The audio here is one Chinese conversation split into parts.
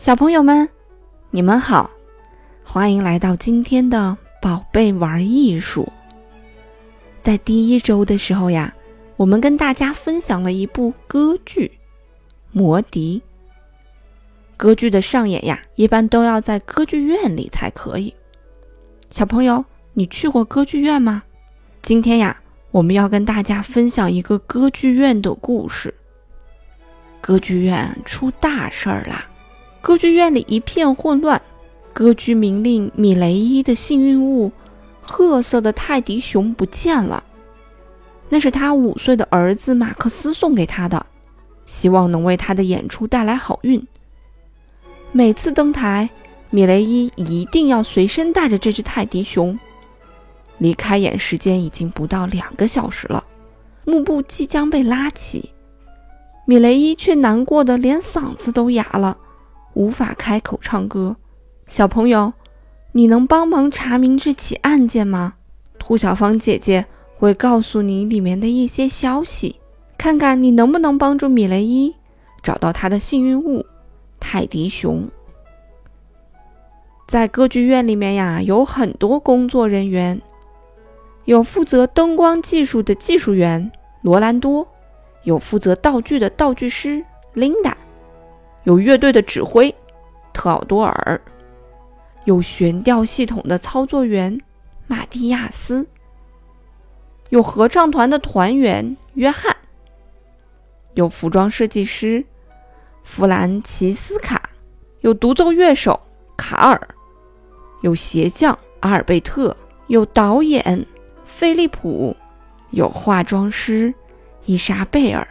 小朋友们，你们好，欢迎来到今天的宝贝玩艺术。在第一周的时候呀，我们跟大家分享了一部歌剧《魔笛》。歌剧的上演呀，一般都要在歌剧院里才可以。小朋友，你去过歌剧院吗？今天呀，我们要跟大家分享一个歌剧院的故事。歌剧院出大事儿啦！歌剧院里一片混乱。歌剧名令米雷伊的幸运物——褐色的泰迪熊不见了。那是他五岁的儿子马克思送给他的，希望能为他的演出带来好运。每次登台，米雷伊一定要随身带着这只泰迪熊。离开演时间已经不到两个小时了，幕布即将被拉起，米雷伊却难过的连嗓子都哑了，无法开口唱歌。小朋友，你能帮忙查明这起案件吗？兔小芳姐姐会告诉你里面的一些消息，看看你能不能帮助米雷伊找到他的幸运物。泰迪熊在歌剧院里面呀，有很多工作人员，有负责灯光技术的技术员罗兰多，有负责道具的道具师琳达，有乐队的指挥特奥多尔，有悬吊系统的操作员马蒂亚斯，有合唱团的团员约翰，有服装设计师。弗兰奇斯卡，有独奏乐手卡尔，有鞋匠阿尔贝特，有导演菲利普，有化妆师伊莎贝尔，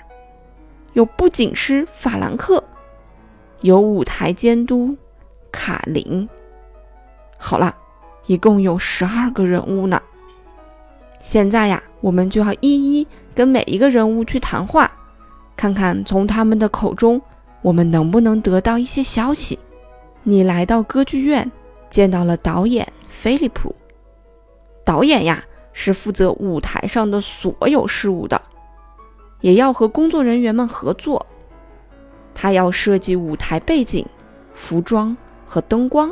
有布景师法兰克，有舞台监督卡琳。好了，一共有十二个人物呢。现在呀，我们就要一一跟每一个人物去谈话，看看从他们的口中。我们能不能得到一些消息？你来到歌剧院，见到了导演菲利普。导演呀，是负责舞台上的所有事务的，也要和工作人员们合作。他要设计舞台背景、服装和灯光，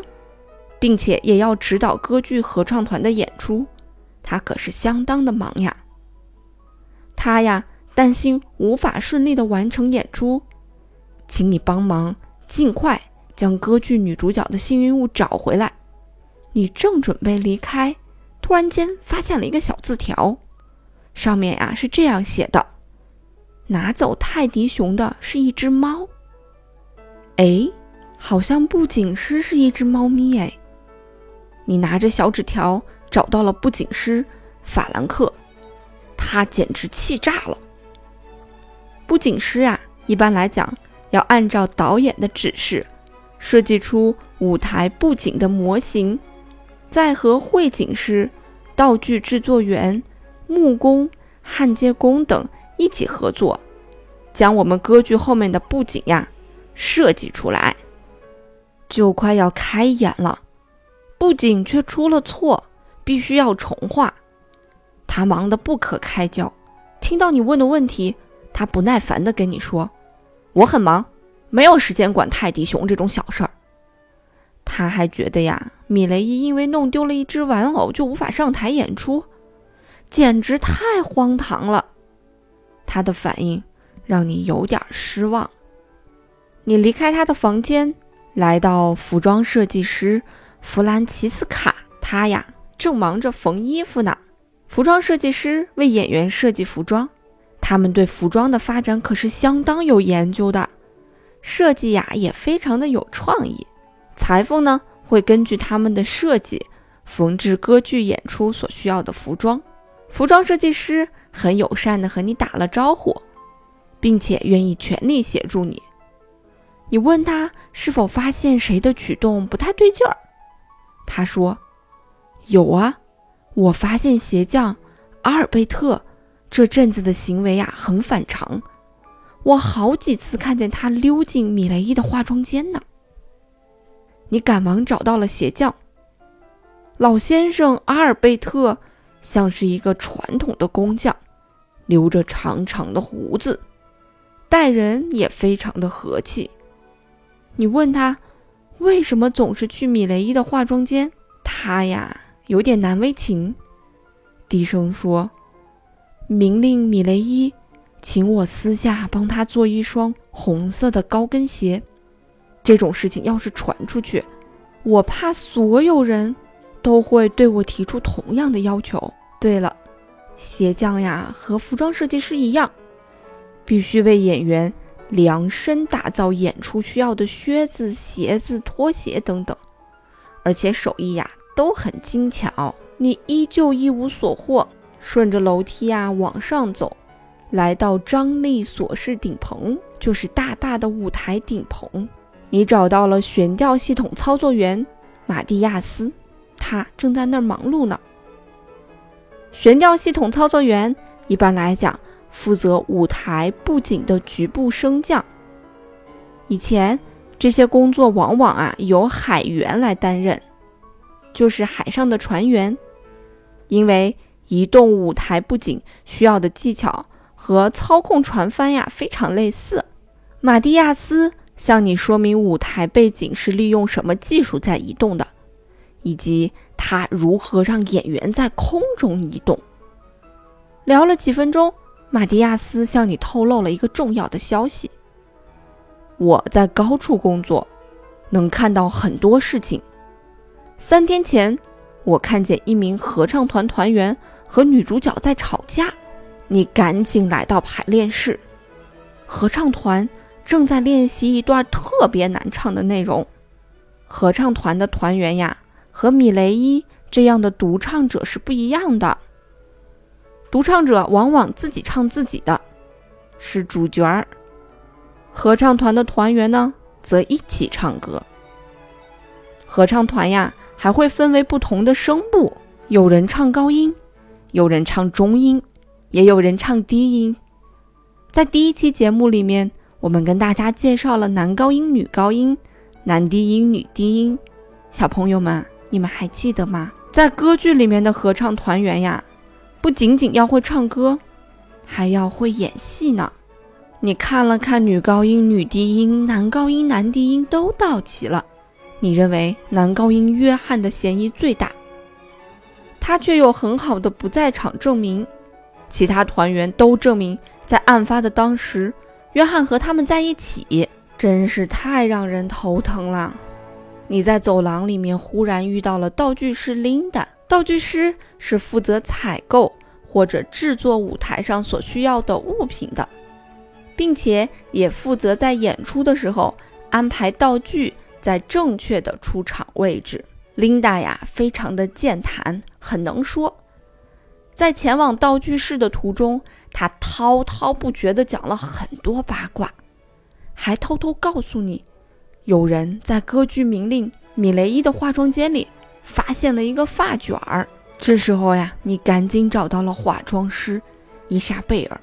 并且也要指导歌剧合唱团的演出。他可是相当的忙呀。他呀，担心无法顺利的完成演出。请你帮忙，尽快将歌剧女主角的幸运物找回来。你正准备离开，突然间发现了一个小字条，上面呀是这样写的：“拿走泰迪熊的是一只猫。”哎，好像布景师是一只猫咪哎。你拿着小纸条找到了布景师法兰克，他简直气炸了。布景师呀，一般来讲。要按照导演的指示，设计出舞台布景的模型，再和绘景师、道具制作员、木工、焊接工等一起合作，将我们歌剧后面的布景呀设计出来。就快要开演了，不仅却出了错，必须要重画。他忙得不可开交，听到你问的问题，他不耐烦地跟你说。我很忙，没有时间管泰迪熊这种小事儿。他还觉得呀，米雷伊因为弄丢了一只玩偶就无法上台演出，简直太荒唐了。他的反应让你有点失望。你离开他的房间，来到服装设计师弗兰奇斯卡，他呀正忙着缝衣服呢。服装设计师为演员设计服装。他们对服装的发展可是相当有研究的，设计呀也非常的有创意。裁缝呢会根据他们的设计缝制歌剧演出所需要的服装。服装设计师很友善的和你打了招呼，并且愿意全力协助你。你问他是否发现谁的举动不太对劲儿，他说：“有啊，我发现鞋匠阿尔贝特。”这阵子的行为啊，很反常。我好几次看见他溜进米雷伊的化妆间呢。你赶忙找到了鞋匠老先生阿尔贝特，像是一个传统的工匠，留着长长的胡子，待人也非常的和气。你问他为什么总是去米雷伊的化妆间？他呀，有点难为情，低声说：“明令米雷伊，请我私下帮他做一双红色的高跟鞋。这种事情要是传出去，我怕所有人都会对我提出同样的要求。对了，鞋匠呀，和服装设计师一样，必须为演员。”量身打造演出需要的靴子、鞋子、拖鞋等等，而且手艺呀都很精巧。你依旧一无所获，顺着楼梯呀往上走，来到张力锁式顶棚，就是大大的舞台顶棚。你找到了悬吊系统操作员马蒂亚斯，他正在那儿忙碌呢。悬吊系统操作员一般来讲。负责舞台布景的局部升降。以前这些工作往往啊由海员来担任，就是海上的船员。因为移动舞台布景需要的技巧和操控船帆呀非常类似。马蒂亚斯向你说明舞台背景是利用什么技术在移动的，以及他如何让演员在空中移动。聊了几分钟。马蒂亚斯向你透露了一个重要的消息：我在高处工作，能看到很多事情。三天前，我看见一名合唱团团员和女主角在吵架。你赶紧来到排练室，合唱团正在练习一段特别难唱的内容。合唱团的团员呀，和米雷伊这样的独唱者是不一样的。独唱者往往自己唱自己的，是主角儿；合唱团的团员呢，则一起唱歌。合唱团呀，还会分为不同的声部，有人唱高音，有人唱中音，也有人唱低音。在第一期节目里面，我们跟大家介绍了男高音、女高音、男低音、女低音。小朋友们，你们还记得吗？在歌剧里面的合唱团员呀。不仅仅要会唱歌，还要会演戏呢。你看了看女高音、女低音、男高音、男低音都到齐了，你认为男高音约翰的嫌疑最大，他却有很好的不在场证明。其他团员都证明，在案发的当时，约翰和他们在一起，真是太让人头疼了。你在走廊里面忽然遇到了道具师琳达。道具师是负责采购或者制作舞台上所需要的物品的，并且也负责在演出的时候安排道具在正确的出场位置。琳达呀，非常的健谈，很能说。在前往道具室的途中，他滔滔不绝地讲了很多八卦，还偷偷告诉你，有人在歌剧名令米雷伊的化妆间里。发现了一个发卷儿，这时候呀，你赶紧找到了化妆师伊莎贝尔，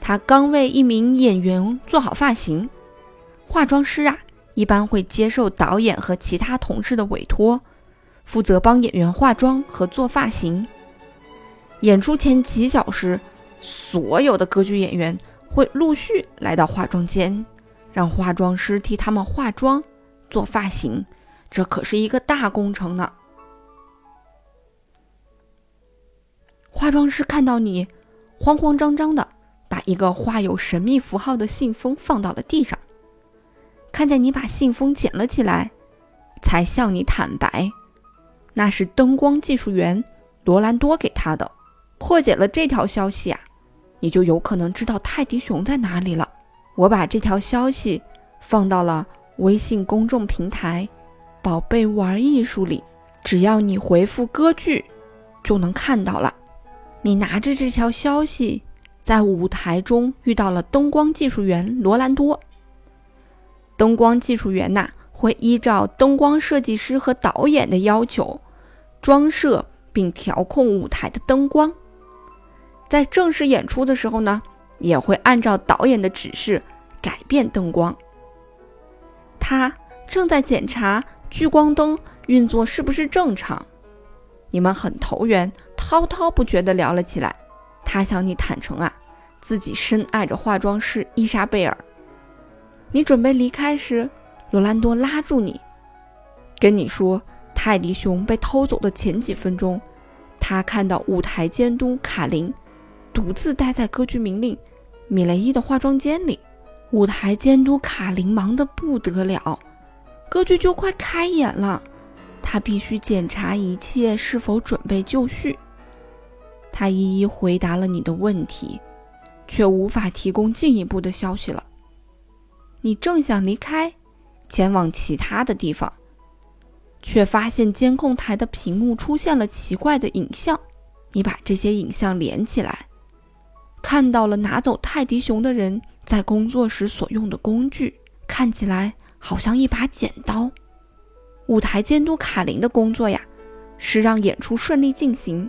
她刚为一名演员做好发型。化妆师啊，一般会接受导演和其他同事的委托，负责帮演员化妆和做发型。演出前几小时，所有的歌剧演员会陆续来到化妆间，让化妆师替他们化妆、做发型。这可是一个大工程呢！化妆师看到你，慌慌张张的把一个画有神秘符号的信封放到了地上，看见你把信封捡了起来，才向你坦白，那是灯光技术员罗兰多给他的。破解了这条消息啊，你就有可能知道泰迪熊在哪里了。我把这条消息放到了微信公众平台。宝贝玩艺术里，只要你回复歌剧，就能看到了。你拿着这条消息，在舞台中遇到了灯光技术员罗兰多。灯光技术员呐，会依照灯光设计师和导演的要求，装设并调控舞台的灯光。在正式演出的时候呢，也会按照导演的指示改变灯光。他正在检查。聚光灯运作是不是正常？你们很投缘，滔滔不绝地聊了起来。他向你坦诚啊，自己深爱着化妆师伊莎贝尔。你准备离开时，罗兰多拉住你，跟你说，泰迪熊被偷走的前几分钟，他看到舞台监督卡琳独自待在歌剧名令米雷伊的化妆间里。舞台监督卡琳忙得不得了，歌剧就快开演了，他必须检查一切是否准备就绪。他一一回答了你的问题，却无法提供进一步的消息了。你正想离开，前往其他的地方，却发现监控台的屏幕出现了奇怪的影像。你把这些影像连起来，看到了拿走泰迪熊的人。在工作时所用的工具看起来好像一把剪刀。舞台监督卡琳的工作呀，是让演出顺利进行。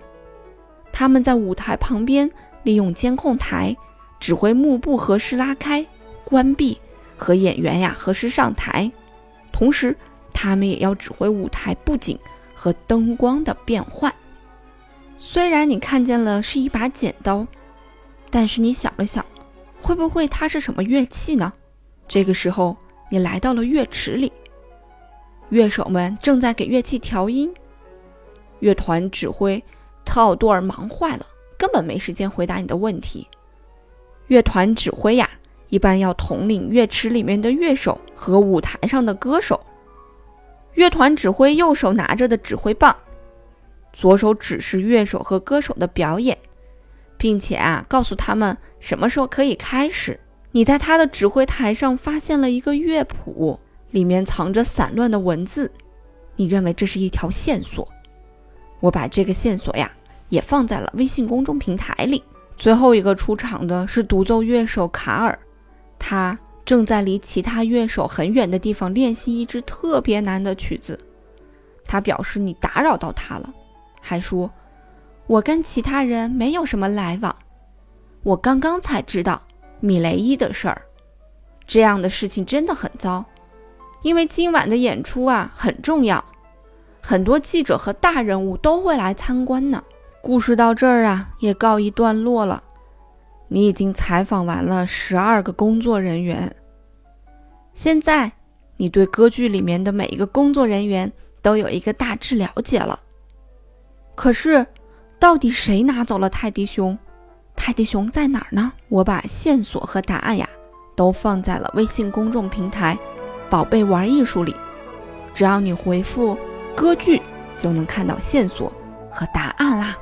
他们在舞台旁边利用监控台指挥幕布何时拉开、关闭和演员呀何时上台，同时他们也要指挥舞台布景和灯光的变换。虽然你看见了是一把剪刀，但是你想了想。会不会它是什么乐器呢？这个时候，你来到了乐池里，乐手们正在给乐器调音。乐团指挥特奥多尔忙坏了，根本没时间回答你的问题。乐团指挥呀，一般要统领乐池里面的乐手和舞台上的歌手。乐团指挥右手拿着的指挥棒，左手指示乐手和歌手的表演。并且啊，告诉他们什么时候可以开始。你在他的指挥台上发现了一个乐谱，里面藏着散乱的文字。你认为这是一条线索？我把这个线索呀也放在了微信公众平台里。最后一个出场的是独奏乐手卡尔，他正在离其他乐手很远的地方练习一支特别难的曲子。他表示你打扰到他了，还说。我跟其他人没有什么来往，我刚刚才知道米雷伊的事儿。这样的事情真的很糟，因为今晚的演出啊很重要，很多记者和大人物都会来参观呢。故事到这儿啊也告一段落了。你已经采访完了十二个工作人员，现在你对歌剧里面的每一个工作人员都有一个大致了解了。可是。到底谁拿走了泰迪熊？泰迪熊在哪儿呢？我把线索和答案呀，都放在了微信公众平台“宝贝玩艺术”里。只要你回复“歌剧”，就能看到线索和答案啦。